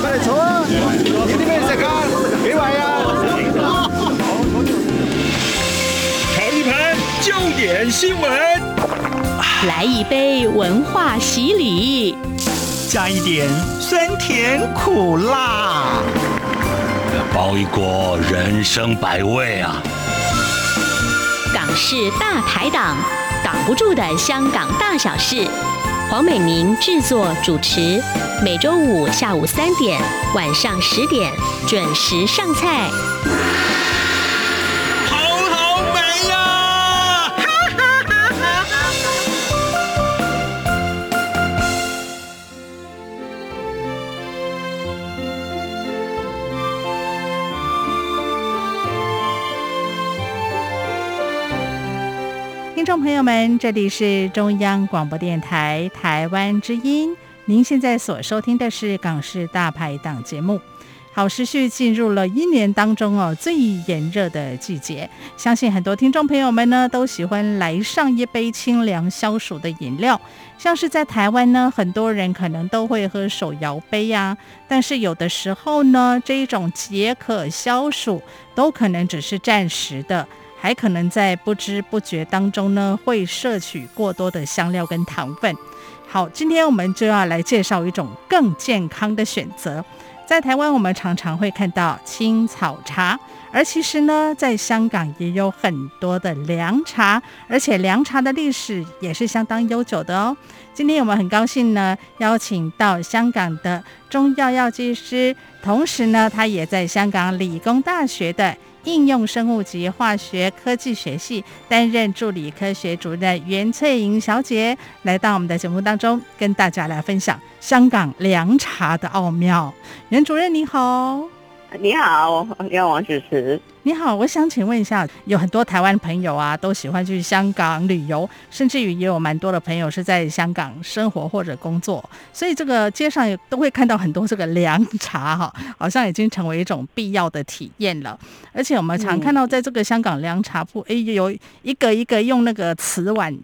快来坐啊！有啲咩食啊？几位啊？尝一盘焦点新闻，来一杯文化洗礼，加一点酸甜苦辣，包一锅人生百味啊！港式大排档，挡不住的香港大小事。黄美明制作主持，每周五下午三点、晚上十点准时上菜。朋友们，这里是中央广播电台台湾之音。您现在所收听的是《港式大排档》节目。好，时序进入了一年当中哦最炎热的季节，相信很多听众朋友们呢都喜欢来上一杯清凉消暑的饮料。像是在台湾呢，很多人可能都会喝手摇杯呀，但是有的时候呢，这一种解渴消暑都可能只是暂时的。还可能在不知不觉当中呢，会摄取过多的香料跟糖分。好，今天我们就要来介绍一种更健康的选择。在台湾，我们常常会看到青草茶，而其实呢，在香港也有很多的凉茶，而且凉茶的历史也是相当悠久的哦。今天我们很高兴呢，邀请到香港的中药药剂师，同时呢，他也在香港理工大学的。应用生物及化学科技学系担任助理科学主任袁翠莹小姐来到我们的节目当中，跟大家来分享香港凉茶的奥妙。袁主任你好。你好，你好，王主持。你好，我想请问一下，有很多台湾朋友啊，都喜欢去香港旅游，甚至于也有蛮多的朋友是在香港生活或者工作，所以这个街上也都会看到很多这个凉茶哈，好像已经成为一种必要的体验了。而且我们常看到在这个香港凉茶铺，哎，有一个一个用那个瓷碗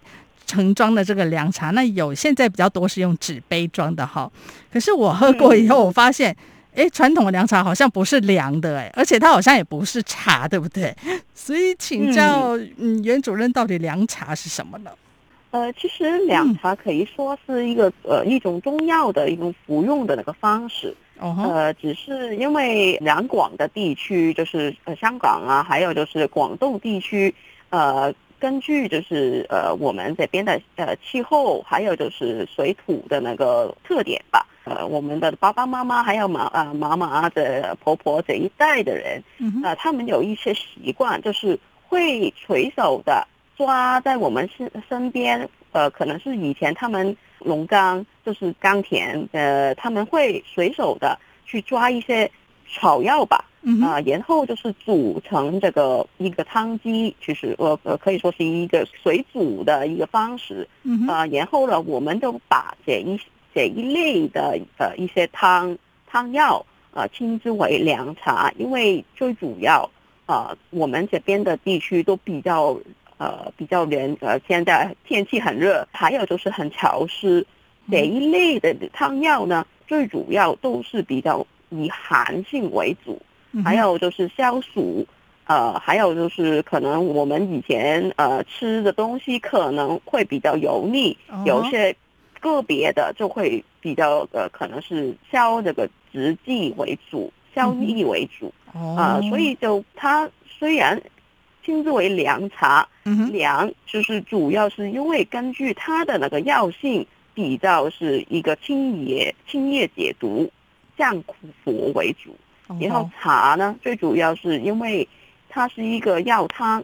盛装的这个凉茶，那有现在比较多是用纸杯装的哈。可是我喝过以后，我发现。哎，传统的凉茶好像不是凉的哎，而且它好像也不是茶，对不对？所以请教，嗯，袁主任，到底凉茶是什么呢？呃，其实凉茶可以说是一个呃一种中药的一种服用的那个方式。哦。呃，只是因为两广的地区，就是呃香港啊，还有就是广东地区，呃，根据就是呃我们这边的呃气候，还有就是水土的那个特点吧。呃，我们的爸爸妈妈还有妈啊妈妈的婆婆这一代的人，啊、呃，他们有一些习惯，就是会随手的抓在我们身身边，呃，可能是以前他们农耕就是耕田，呃，他们会随手的去抓一些草药吧，啊、呃，然后就是煮成这个一个汤鸡，其实我呃可以说是一个水煮的一个方式，啊、呃，然后呢，我们都把这一。这一类的呃一些汤汤药呃称之为凉茶，因为最主要啊、呃、我们这边的地区都比较呃比较冷呃现在天气很热，还有就是很潮湿，这一类的汤药呢，最主要都是比较以寒性为主，还有就是消暑，呃还有就是可能我们以前呃吃的东西可能会比较油腻，有些。个别的就会比较呃，可能是消这个直剂为主，消滞为主啊、所以就它虽然称之为凉茶，凉就是主要是因为根据它的那个药性比较是一个清热、清热解毒、降苦伏为主，然后茶呢最主要是因为它是一个药汤。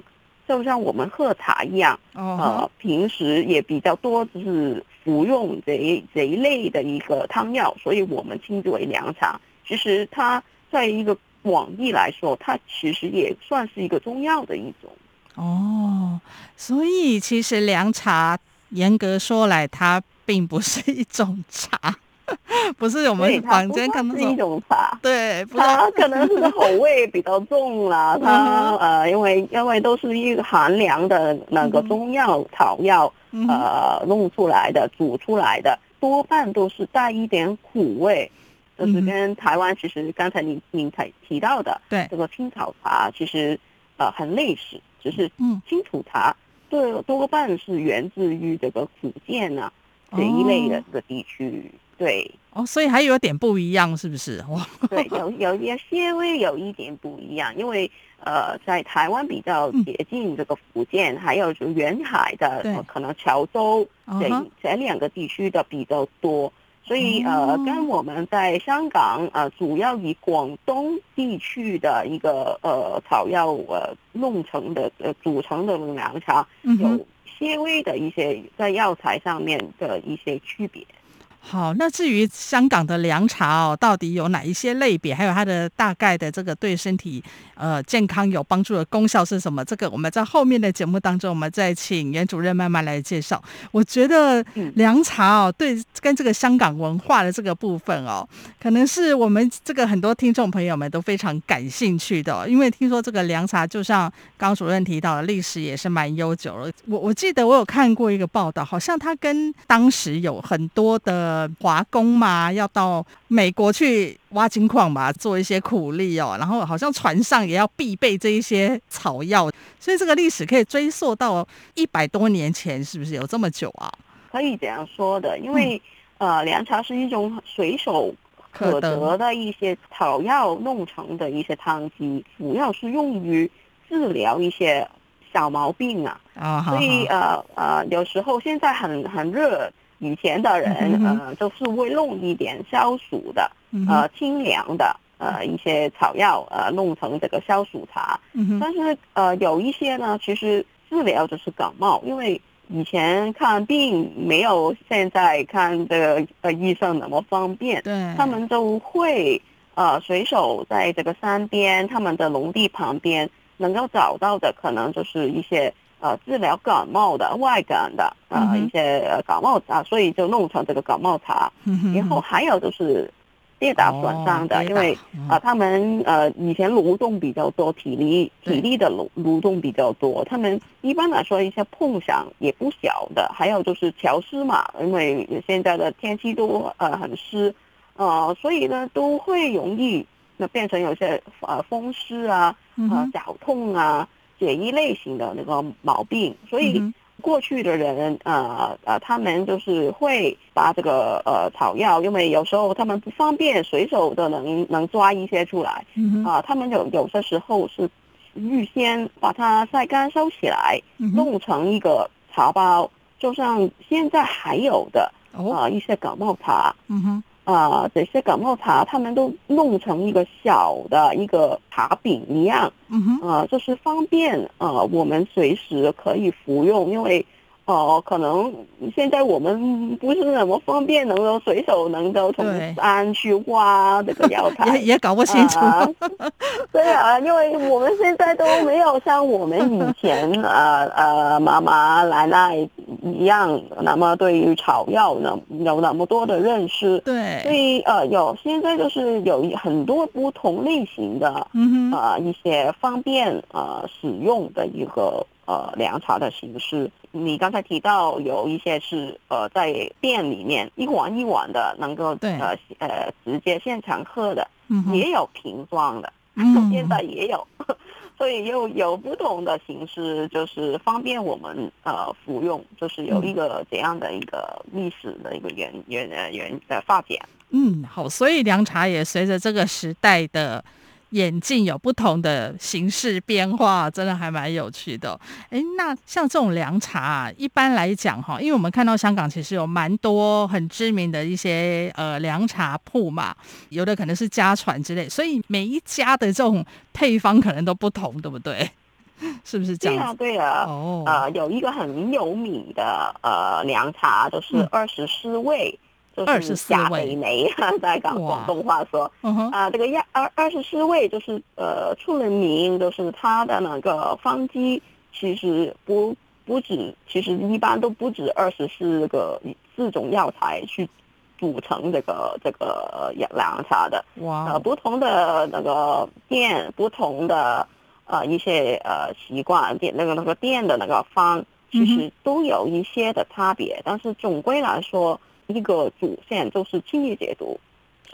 就像我们喝茶一样，呃，平时也比较多就是服用这一这一类的一个汤药，所以我们称之为凉茶。其实它在一个广义来说，它其实也算是一个中药的一种。哦，所以其实凉茶严格说来，它并不是一种茶。不是我们房间看到是一种茶，对，它可能是口味比较重啦。它呃，因为因为都是一个寒凉的那个中药草药呃弄出来的煮出来的，多半都是带一点苦味，就是跟台湾其实刚才您您才提到的，对。这个青草茶其实呃很类似，只是青草茶多多半是源自于这个福建啊这一类的这个地区，对。哦，所以还有点不一样，是不是？哇，对，有有一些些微有一点不一样，因为呃，在台湾比较接近这个福建，嗯、还有就沿海的，呃、可能潮州这、uh-huh. 这两个地区的比较多，所以呃，跟我们在香港呃，主要以广东地区的一个呃草药呃弄成的呃组成的凉茶，有些微的一些在药材上面的一些区别。好，那至于香港的凉茶哦，到底有哪一些类别，还有它的大概的这个对身体呃健康有帮助的功效是什么？这个我们在后面的节目当中，我们再请袁主任慢慢来介绍。我觉得凉茶哦，对跟这个香港文化的这个部分哦，可能是我们这个很多听众朋友们都非常感兴趣的，因为听说这个凉茶就像刚主任提到的，历史也是蛮悠久了。我我记得我有看过一个报道，好像它跟当时有很多的。呃，华工嘛，要到美国去挖金矿嘛，做一些苦力哦。然后好像船上也要必备这一些草药，所以这个历史可以追溯到一百多年前，是不是有这么久啊？可以这样说的，因为、嗯、呃，凉茶是一种随手可得的一些草药弄成的一些汤剂，主要是用于治疗一些小毛病啊。啊，所以呃呃，有时候现在很很热。以前的人，嗯、呃，就是会弄一点消暑的，嗯、呃，清凉的，呃，一些草药，呃，弄成这个消暑茶。嗯、但是，呃，有一些呢，其实治疗就是感冒，因为以前看病没有现在看这个呃医生那么方便。对。他们都会呃随手在这个山边，他们的农地旁边能够找到的，可能就是一些。呃，治疗感冒的外感的呃、嗯、一些感冒茶，所以就弄成这个感冒茶。嗯、然后还有就是跌打损伤的，哦、因为啊、他们呃以前蠕动比较多，体力体力的劳劳动比较多，他们一般来说一些碰响也不小的。还有就是潮湿嘛，因为现在的天气都呃很湿，呃，所以呢都会容易那变成有些呃风湿啊，呃脚痛啊。这一类型的那个毛病，所以过去的人，呃呃，他们就是会把这个呃草药，因为有时候他们不方便随手的能能抓一些出来，啊、嗯呃，他们有有些时候是预先把它晒干收起来，弄成一个茶包，就像现在还有的啊、呃、一些感冒茶。嗯哼。啊、呃，这些感冒茶，他们都弄成一个小的一个茶饼一样，嗯哼，啊、呃，就是方便啊、呃，我们随时可以服用，因为。哦，可能现在我们不是那么方便，能够随手能够从山去挖这个药材，也也搞不清楚。啊对啊，因为我们现在都没有像我们以前呃呃妈妈奶奶一样，那么对于草药呢有那么多的认识。对，所以呃有现在就是有很多不同类型的，嗯哼，呃一些方便呃使用的一个。呃，凉茶的形式，你刚才提到有一些是呃在店里面一碗一碗的，能够呃呃直接现场喝的，嗯、也有瓶装的，嗯、现在也有，所以又有不同的形式，就是方便我们呃服用，就是有一个怎样的一个历史的一个原原呃原的发展。嗯，好，所以凉茶也随着这个时代的。眼镜有不同的形式变化，真的还蛮有趣的。哎，那像这种凉茶啊，一般来讲哈，因为我们看到香港其实有蛮多很知名的一些呃凉茶铺嘛，有的可能是家传之类，所以每一家的这种配方可能都不同，对不对？是不是这样？对啊，对啊。哦，呃，有一个很有名的呃凉茶，就是二十四味。嗯就是夏美眉，在讲广东话说，啊，这个亚二二十四味就是呃出了名，就是他的那个方剂其实不不止，其实一般都不止二十四个四种药材去组成这个这个凉茶的。哇！呃，不同的那个店，不同的呃一些呃习惯店，那个那个店的那个方，其实都有一些的差别，但是总归来说。一个主线就是清理解毒、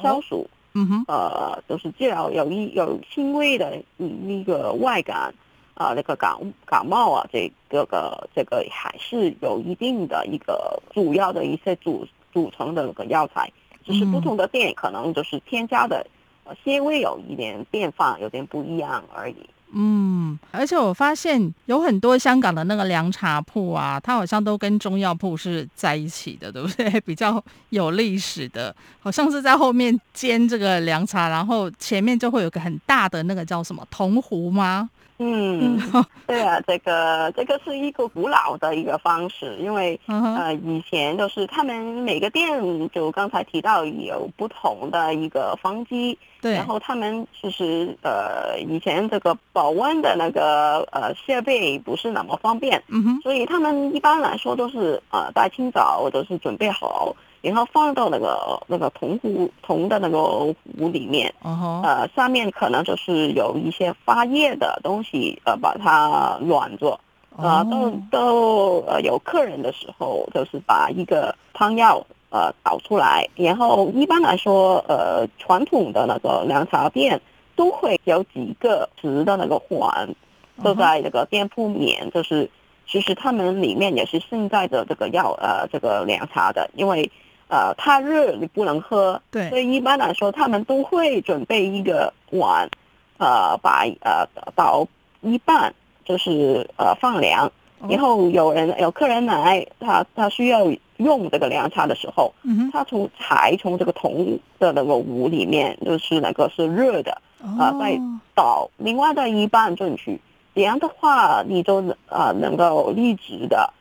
消暑，哦、嗯哼，呃，就是治疗有一有轻微的那个外感啊、呃，那个感感冒啊，这个个这个还是有一定的一个主要的一些组组成的那个药材，只是不同的店可能就是添加的呃些微有一点变化，有点不一样而已。嗯，而且我发现有很多香港的那个凉茶铺啊，它好像都跟中药铺是在一起的，对不对？比较有历史的，好像是在后面煎这个凉茶，然后前面就会有个很大的那个叫什么铜壶吗？嗯，对啊，这个这个是一个古老的一个方式，因为、uh. 呃以前就是他们每个店就刚才提到有不同的一个方机，对，然后他们其实呃以前这个保温的那个呃设备不是那么方便，嗯哼、uh，huh. 所以他们一般来说都是呃大清早都是准备好。然后放到那个那个铜壶铜的那个壶里面，uh huh. 呃，上面可能就是有一些发液的东西，呃，把它暖着，呃，都都呃有客人的时候，就是把一个汤药呃倒出来，然后一般来说，呃，传统的那个凉茶店都会有几个瓷的那个环，都在那个店铺面，就是其实他们里面也是盛载着这个药呃这个凉茶的，因为。呃，太热你不能喝，对，所以一般来说他们都会准备一个碗，呃，把呃倒一半，就是呃放凉，然后有人有客人来，他他需要用这个凉茶的时候，嗯，他从才从这个铜的那个壶里面，就是那个是热的，啊、呃，再倒另外的一半进去，这样的话你就呃能够立直的。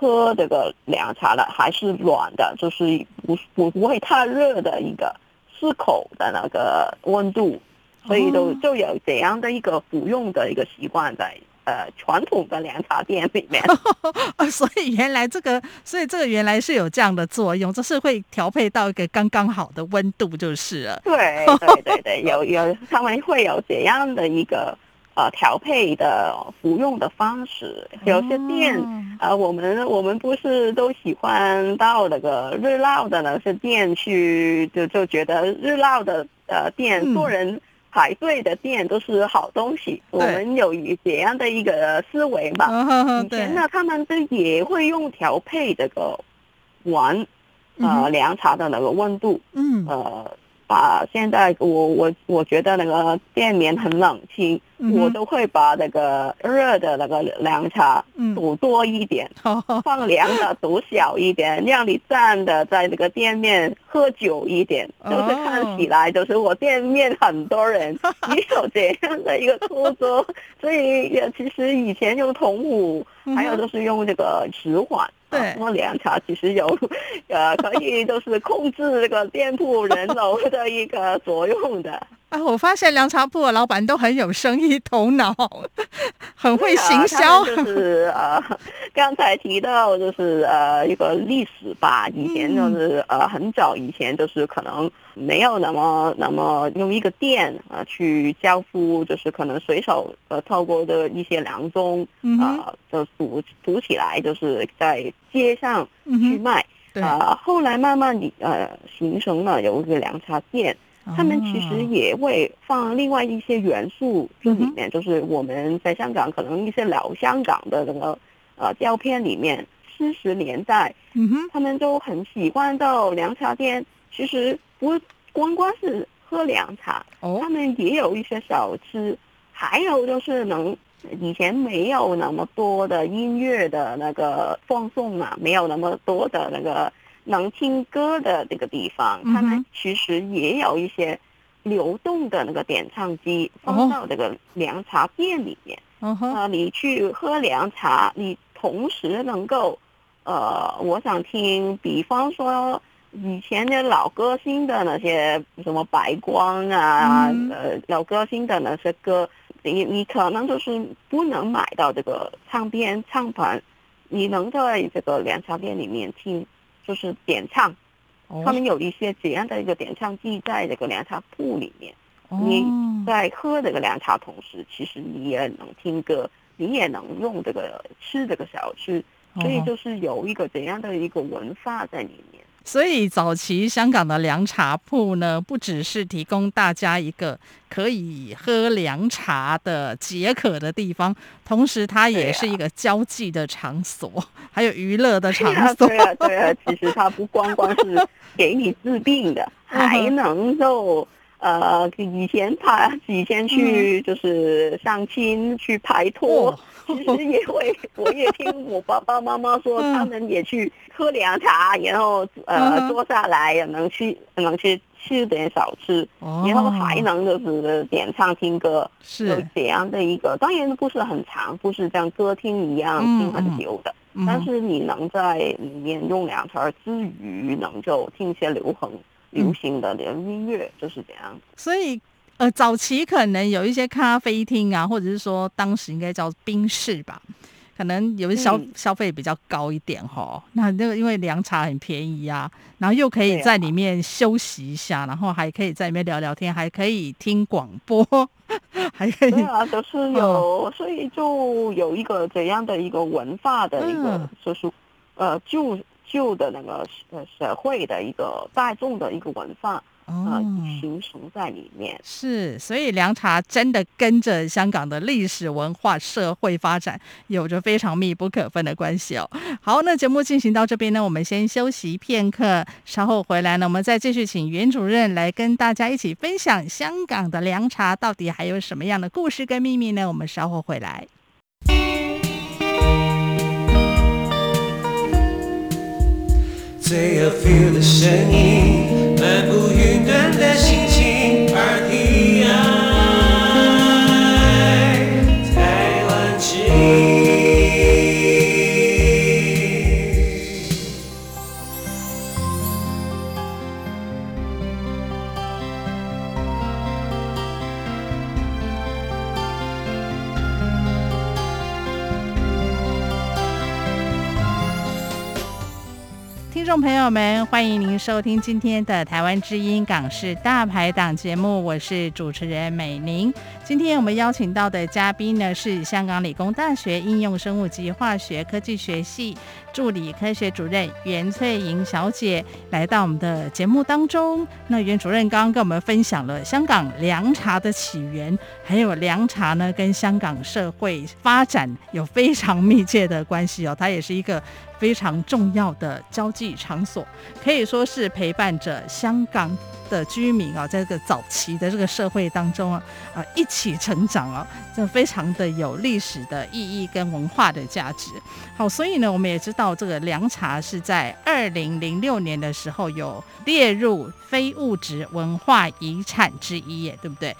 喝这个凉茶的还是暖的，就是不不不会太热的一个适口的那个温度，所以都就有这样的一个服用的一个习惯在呃传统的凉茶店里面。所以原来这个，所以这个原来是有这样的作用，就是会调配到一个刚刚好的温度就是了。对对对对，有有他们会有这样的一个。呃，调配的服用的方式，有些店，啊、呃，我们我们不是都喜欢到那个热闹的那些店去，就就觉得热闹的呃店，多人排队的店都是好东西。嗯、我们有一这样的一个思维嘛。以前呢，他们都也会用调配这个碗，呃，凉茶的那个温度，嗯，呃。把现在我我我觉得那个店面很冷清，嗯、我都会把那个热的那个凉茶煮多一点，嗯、放凉的煮小一点，让你站的在那个店面喝久一点，哦、就是看起来就是我店面很多人 也有这样的一个操作，所以也其实以前用铜壶，还有就是用这个瓷碗。对，那凉茶其实有，呃，可以就是控制这个店铺人流的一个作用的。啊，我发现凉茶铺的老板都很有生意头脑，很会行销。就是呃，刚才提到就是呃一个历史吧，以前就是呃很早以前就是可能没有那么那么用一个店啊去交付，就是可能随手呃透过的一些凉盅啊就煮煮起来，就是在街上去卖。对啊，后来慢慢的呃形成了有一个凉茶店。他们其实也会放另外一些元素这里面，就是我们在香港可能一些老香港的那个呃胶片里面，七十年代，他们都很喜欢到凉茶店。其实不光光是喝凉茶，哦，他们也有一些小吃，还有就是能以前没有那么多的音乐的那个放送嘛，没有那么多的那个。能听歌的这个地方，他们其实也有一些流动的那个点唱机放到这个凉茶店里面。啊、uh，huh. 呃，你去喝凉茶，你同时能够，呃，我想听，比方说以前的老歌星的那些什么白光啊，uh. 呃，老歌星的那些歌，你你可能就是不能买到这个唱片唱盘，你能在这个凉茶店里面听。就是点唱，他们有一些怎样的一个点唱机在这个凉茶铺里面。你在喝这个凉茶同时，其实你也能听歌，你也能用这个吃这个小吃，所以就是有一个怎样的一个文化在里面。所以早期香港的凉茶铺呢，不只是提供大家一个可以喝凉茶的解渴的地方，同时它也是一个交际的场所，啊、还有娱乐的场所。对啊，对啊，其实它不光光是给你治病的，还能够。呃，以前他，以前去就是相亲去拍拖，其实也会，我也听我爸爸妈妈说，他们也去喝凉茶，然后呃坐下来也能去能去吃点小吃，然后还能就是点唱听歌，是。这样的一个，当然不是很长，不是像歌厅一样听很久的，但是你能在里面用凉茶之余，能够听些流行。流行的连音乐就是这样，所以呃，早期可能有一些咖啡厅啊，或者是说当时应该叫冰室吧，可能有些消、嗯、消费比较高一点哈。那那个因为凉茶很便宜啊，然后又可以在里面休息一下，啊、然后还可以在里面聊聊天，还可以听广播，还可以对啊，就是有，哦、所以就有一个怎样的一个文化的一个，就是、嗯、呃旧。旧的那个呃社会的一个大众的一个文化，哦、呃，形成在里面。是，所以凉茶真的跟着香港的历史文化、社会发展有着非常密不可分的关系哦。好，那节目进行到这边呢，我们先休息片刻，稍后回来呢，我们再继续请袁主任来跟大家一起分享香港的凉茶到底还有什么样的故事跟秘密呢？我们稍后回来。最有 feel 的声音，漫步云端的心。朋友们，欢迎您收听今天的《台湾之音港式大排档》节目，我是主持人美玲。今天我们邀请到的嘉宾呢，是香港理工大学应用生物及化学科技学系助理科学主任袁翠莹小姐，来到我们的节目当中。那袁主任刚刚跟我们分享了香港凉茶的起源，还有凉茶呢跟香港社会发展有非常密切的关系哦，它也是一个。非常重要的交际场所，可以说是陪伴着香港的居民啊，在这个早期的这个社会当中啊，啊一起成长啊，这非常的有历史的意义跟文化的价值。好，所以呢，我们也知道这个凉茶是在二零零六年的时候有列入非物质文化遗产之一，耶，对不对？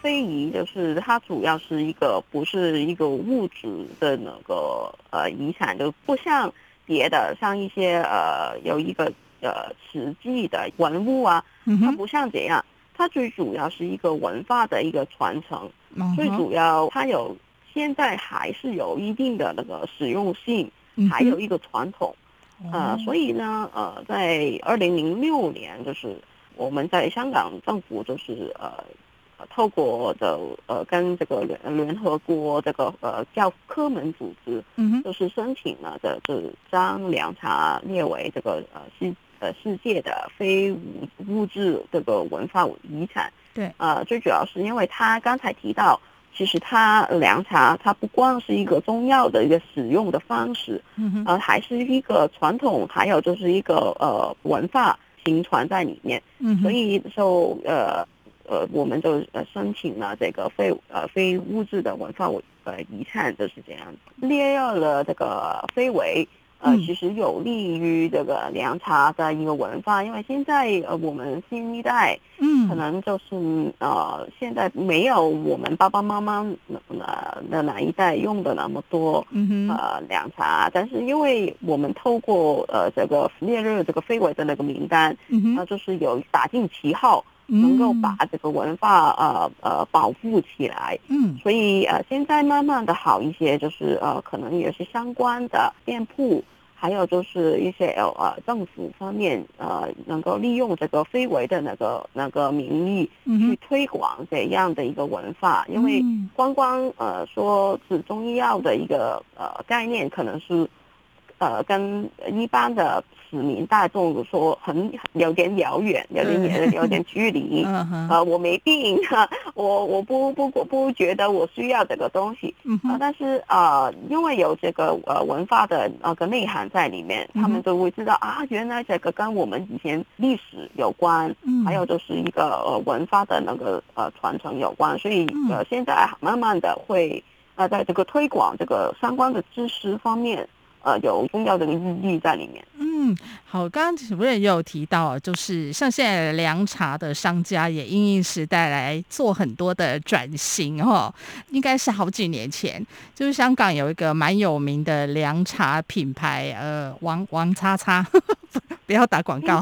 非遗就是它主要是一个不是一个物质的那个呃遗产，就不像别的像一些呃有一个呃实际的文物啊，它不像这样，它最主要是一个文化的一个传承，最主要它有现在还是有一定的那个实用性，还有一个传统，呃，所以呢呃在二零零六年就是我们在香港政府就是呃。透过的呃，跟这个联联合国这个呃教科文组织，嗯哼，就是申请了的，就是将凉茶列为这个呃世呃世界的非物物质这个文化遗产。对，呃，最主要是因为他刚才提到，其实它凉茶它不光是一个中药的一个使用的方式，嗯哼，呃，还是一个传统，还有就是一个呃文化行传在里面。嗯，所以就呃。呃，我们就呃申请了这个非呃非物质的文化呃遗产，就是这样列入了这个非遗，呃，其实有利于这个凉茶的一个文化，因为现在呃我们新一代，嗯，可能就是呃现在没有我们爸爸妈妈那的那一代用的那么多，嗯呃凉茶，但是因为我们透过呃这个列入这个非遗的那个名单，嗯哼，就是有打进旗号。能够把这个文化呃呃保护起来，嗯，所以呃现在慢慢的好一些，就是呃可能有些相关的店铺，还有就是一些呃政府方面呃能够利用这个非遗的那个那个名义去推广这样的一个文化，因为光光呃说是中医药的一个呃概念，可能是呃跟一般的。市民大众说很有点遥远，有点远有点距离。啊呃，我没病，我我不不不不觉得我需要这个东西。啊、呃、但是呃，因为有这个呃文化的那个内涵在里面，他们都会知道啊，原来这个跟我们以前历史有关，嗯，还有就是一个呃文化的那个呃传承有关，所以呃现在慢慢的会呃在这个推广这个相关的知识方面。呃，有重要的意义在里面。嗯，好，刚刚主任也有提到，就是像现在凉茶的商家也因应时代来做很多的转型哦。应该是好几年前，就是香港有一个蛮有名的凉茶品牌，呃，王王叉叉，不要打广告。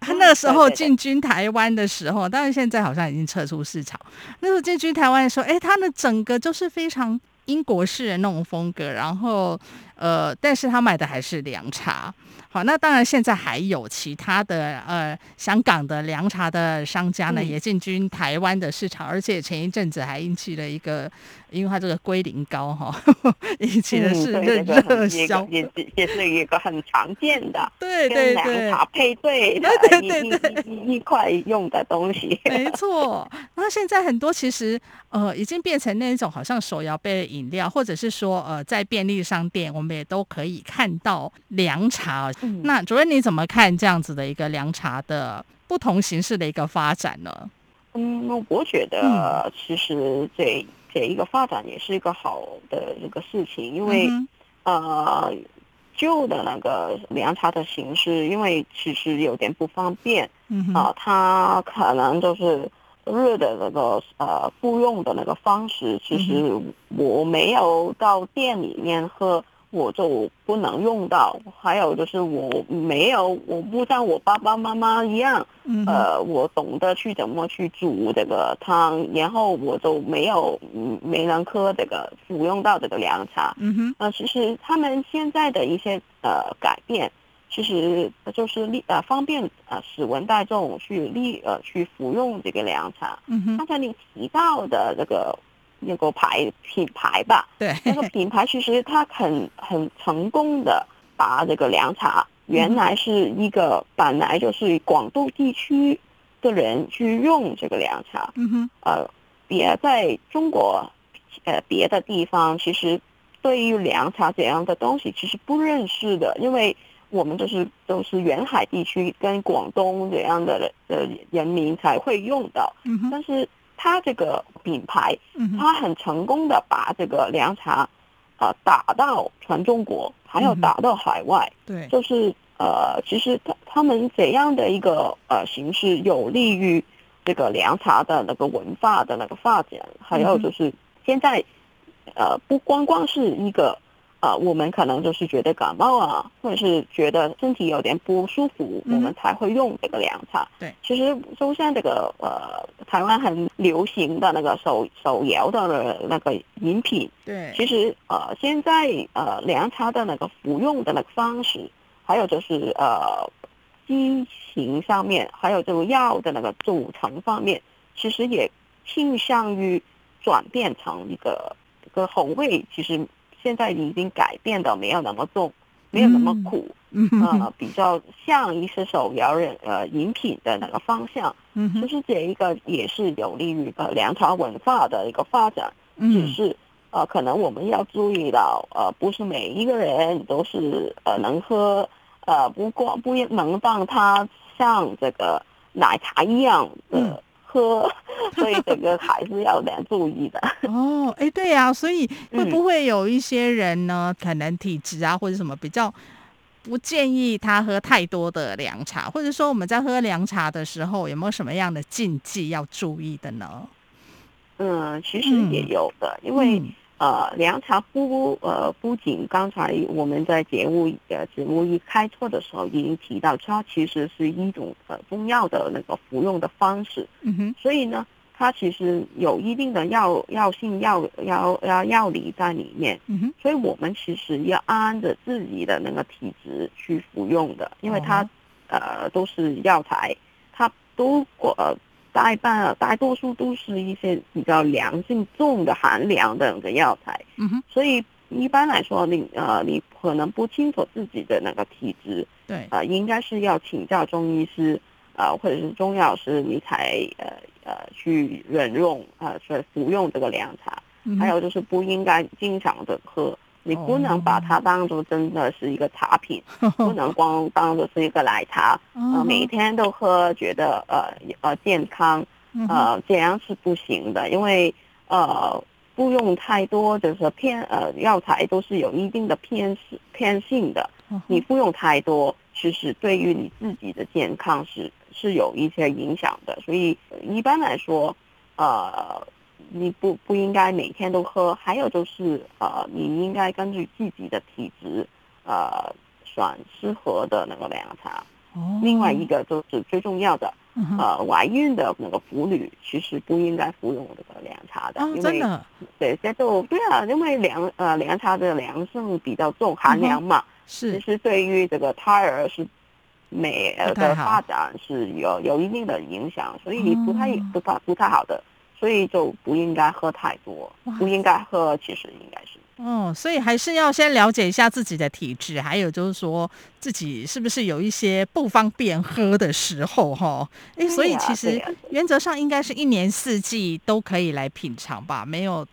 他 那个时候进军台湾的时候，当然现在好像已经撤出市场。那时候进军台湾的时候，哎，他的整个就是非常。英国式的那种风格，然后，呃，但是他卖的还是凉茶。好，那当然现在还有其他的呃香港的凉茶的商家呢，嗯、也进军台湾的市场，而且前一阵子还引起了一个。因为它这个龟苓膏哈，以前的是热热销，也也是一个很常见的，对对对，凉茶配对的一对对对一一块用的东西。没错，那现在很多其实呃已经变成那种好像手摇杯的饮料，或者是说呃在便利商店我们也都可以看到凉茶。嗯、那主任你怎么看这样子的一个凉茶的不同形式的一个发展呢？嗯，我觉得其实这。一个发展也是一个好的一个事情，因为、嗯、呃旧的那个凉茶的形式，因为其实有点不方便，啊、它可能就是热的那个呃服用的那个方式，其实我没有到店里面喝。我就不能用到，还有就是我没有，我不像我爸爸妈妈一样，嗯、呃，我懂得去怎么去煮这个汤，然后我就没有，嗯，没能喝这个服用到这个凉茶。嗯哼，呃，其实他们现在的一些呃改变，其实就是利呃方便呃使文大众去利呃去服用这个凉茶。嗯哼，刚才你提到的这个。那个牌品牌吧，对，那个品牌其实它很很成功的把这个凉茶原来是一个本来就是广东地区的人去用这个凉茶，嗯哼，呃，别在中国呃别的地方其实对于凉茶这样的东西其实不认识的，因为我们都是都是沿海地区跟广东这样的的人民才会用到，但是。他这个品牌，他很成功的把这个凉茶，呃，打到全中国，还有打到海外。对，就是呃，其实他他们怎样的一个呃形式，有利于这个凉茶的那个文化的那个发展，还有就是现在，呃，不光光是一个。啊、呃，我们可能就是觉得感冒啊，或者是觉得身体有点不舒服，嗯、我们才会用这个凉茶。对，其实就像这个呃，台湾很流行的那个手手摇的那个饮品。对，其实呃，现在呃，凉茶的那个服用的那个方式，还有就是呃，机型上面，还有这个药的那个组成方面，其实也倾向于转变成一个一个口味，其实。现在已经改变的没有那么重，没有那么苦，嗯，呃，比较像一些手摇人呃饮品的那个方向，嗯，其实这一个也是有利于呃凉茶文化的一个发展，嗯，只是呃可能我们要注意到呃不是每一个人都是呃能喝，呃不光不能让它像这个奶茶一样的。嗯喝，所以整个还是要点注意的 哦。哎，对呀、啊，所以会不会有一些人呢，嗯、可能体质啊或者什么比较不建议他喝太多的凉茶，或者说我们在喝凉茶的时候有没有什么样的禁忌要注意的呢？嗯，其实也有的，嗯、因为。呃，凉茶不呃不仅刚才我们在节目呃节目一开错的时候已经提到，它其实是一种呃中药的那个服用的方式。嗯哼。所以呢，它其实有一定的药药性药药药药理在里面。嗯哼。所以我们其实要按着自己的那个体质去服用的，因为它、哦、呃都是药材，它都呃。大半大多数都是一些比较凉性重的寒凉的那个药材，嗯哼，所以一般来说，你呃，你可能不清楚自己的那个体质，对，呃，应该是要请教中医师，呃，或者是中药师，你才呃呃去忍用呃，去服用这个凉茶。嗯、还有就是不应该经常的喝，你不能把它当做真的是一个茶品，哦、不能光当做是一个奶茶，哦、呃，每天都喝，觉得呃呃健康，呃，这样是不行的，因为呃。不用太多，就是偏呃药材都是有一定的偏偏性的。你不用太多，其实对于你自己的健康是是有一些影响的。所以一般来说，呃，你不不应该每天都喝。还有就是呃，你应该根据自己的体质，呃，选适合的那个凉茶。另外一个就是最重要的。呃，怀孕的那个妇女其实不应该服用这个凉茶的，哦、因为真的对，这就对啊，因为凉呃凉茶的凉性比较重，寒凉嘛，嗯、是其实对于这个胎儿是美的发展是有有一定的影响，所以不太、哦、不太不太好的，所以就不应该喝太多，不应该喝，其实应该是。哦，所以还是要先了解一下自己的体质，还有就是说自己是不是有一些不方便喝的时候哈。哎，所以其实原则上应该是一年四季都可以来品尝吧，没有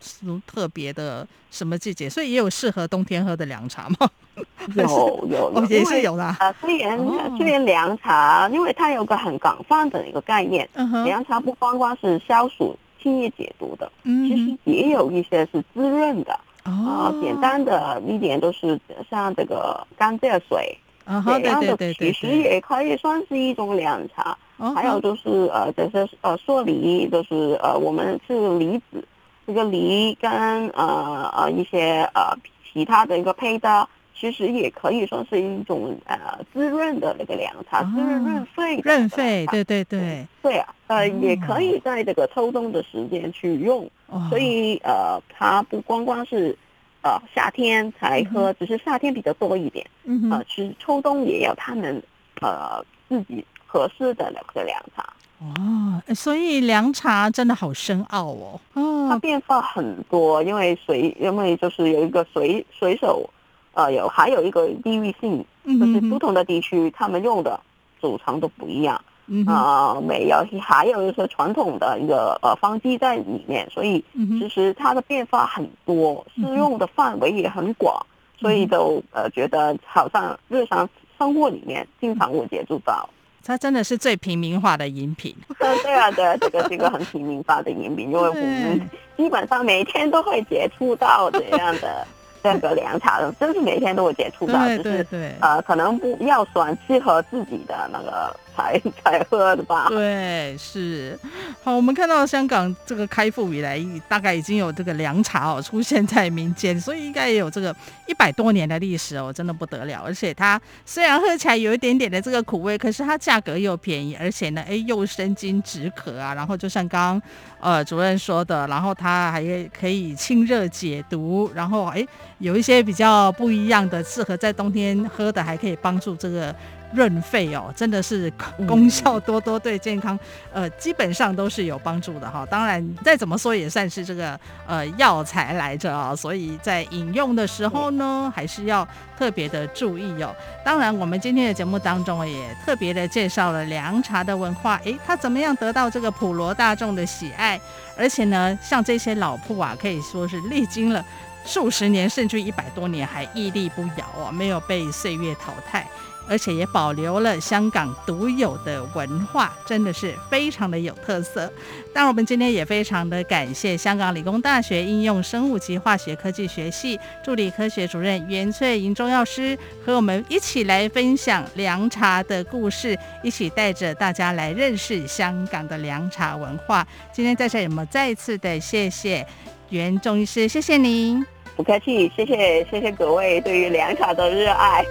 特别的什么季节，所以也有适合冬天喝的凉茶吗？有有有，也是有的。啊，虽然虽然凉茶，因为它有个很广泛的一个概念，凉茶不光光是消暑、清热解毒的，其实也有一些是滋润的。啊、哦，简单的一点都是像这个甘蔗水，这样的其实也可以算是一种凉茶。还有就是呃，这是呃，说梨，就是呃，我们是梨子，这个梨跟呃呃一些呃其他的一个配搭，其实也可以说是一种呃滋润的那个凉茶，哦、滋润润肺。润肺，对对对。对啊，呃，也可以在这个秋冬的时间去用。所以呃，它不光光是呃夏天才喝，嗯、只是夏天比较多一点。嗯哼呃，其实秋冬也有他们呃自己合适的那个凉茶。哦，所以凉茶真的好深奥哦。哦，它变化很多，因为随因为就是有一个随随手，呃，有还有一个地域性，就是不同的地区他们用的组成都不一样。嗯啊，没有，还有一些传统的一个呃方剂在里面，所以其实它的变化很多，适用的范围也很广，所以都呃觉得好像日常生活里面经常会接触到。它真的是最平民化的饮品。对啊，对啊，这个是一个很平民化的饮品，因为我们基本上每天都会接触到这样的。这个凉茶的，真是每天都会接触到，就是呃，可能不要选适合自己的那个才 才喝的吧。对，是。好，我们看到香港这个开埠以来，大概已经有这个凉茶哦出现在民间，所以应该也有这个一百多年的历史哦，真的不得了。而且它虽然喝起来有一点点的这个苦味，可是它价格又便宜，而且呢，哎，又生津止渴啊。然后就像刚呃主任说的，然后它还可以清热解毒，然后哎。有一些比较不一样的，适合在冬天喝的，还可以帮助这个润肺哦，真的是功效多多，对健康，呃，基本上都是有帮助的哈。当然，再怎么说也算是这个呃药材来着啊，所以在饮用的时候呢，还是要特别的注意哦。当然，我们今天的节目当中也特别的介绍了凉茶的文化，诶，它怎么样得到这个普罗大众的喜爱？而且呢，像这些老铺啊，可以说是历经了。数十年甚至一百多年还屹立不摇啊，没有被岁月淘汰，而且也保留了香港独有的文化，真的是非常的有特色。当然，我们今天也非常的感谢香港理工大学应用生物及化学科技学系助理科学主任袁翠莹中药师和我们一起来分享凉茶的故事，一起带着大家来认识香港的凉茶文化。今天在这里，我们再一次的谢谢袁中医师，谢谢您。不客气，谢谢谢谢各位对于凉茶的热爱。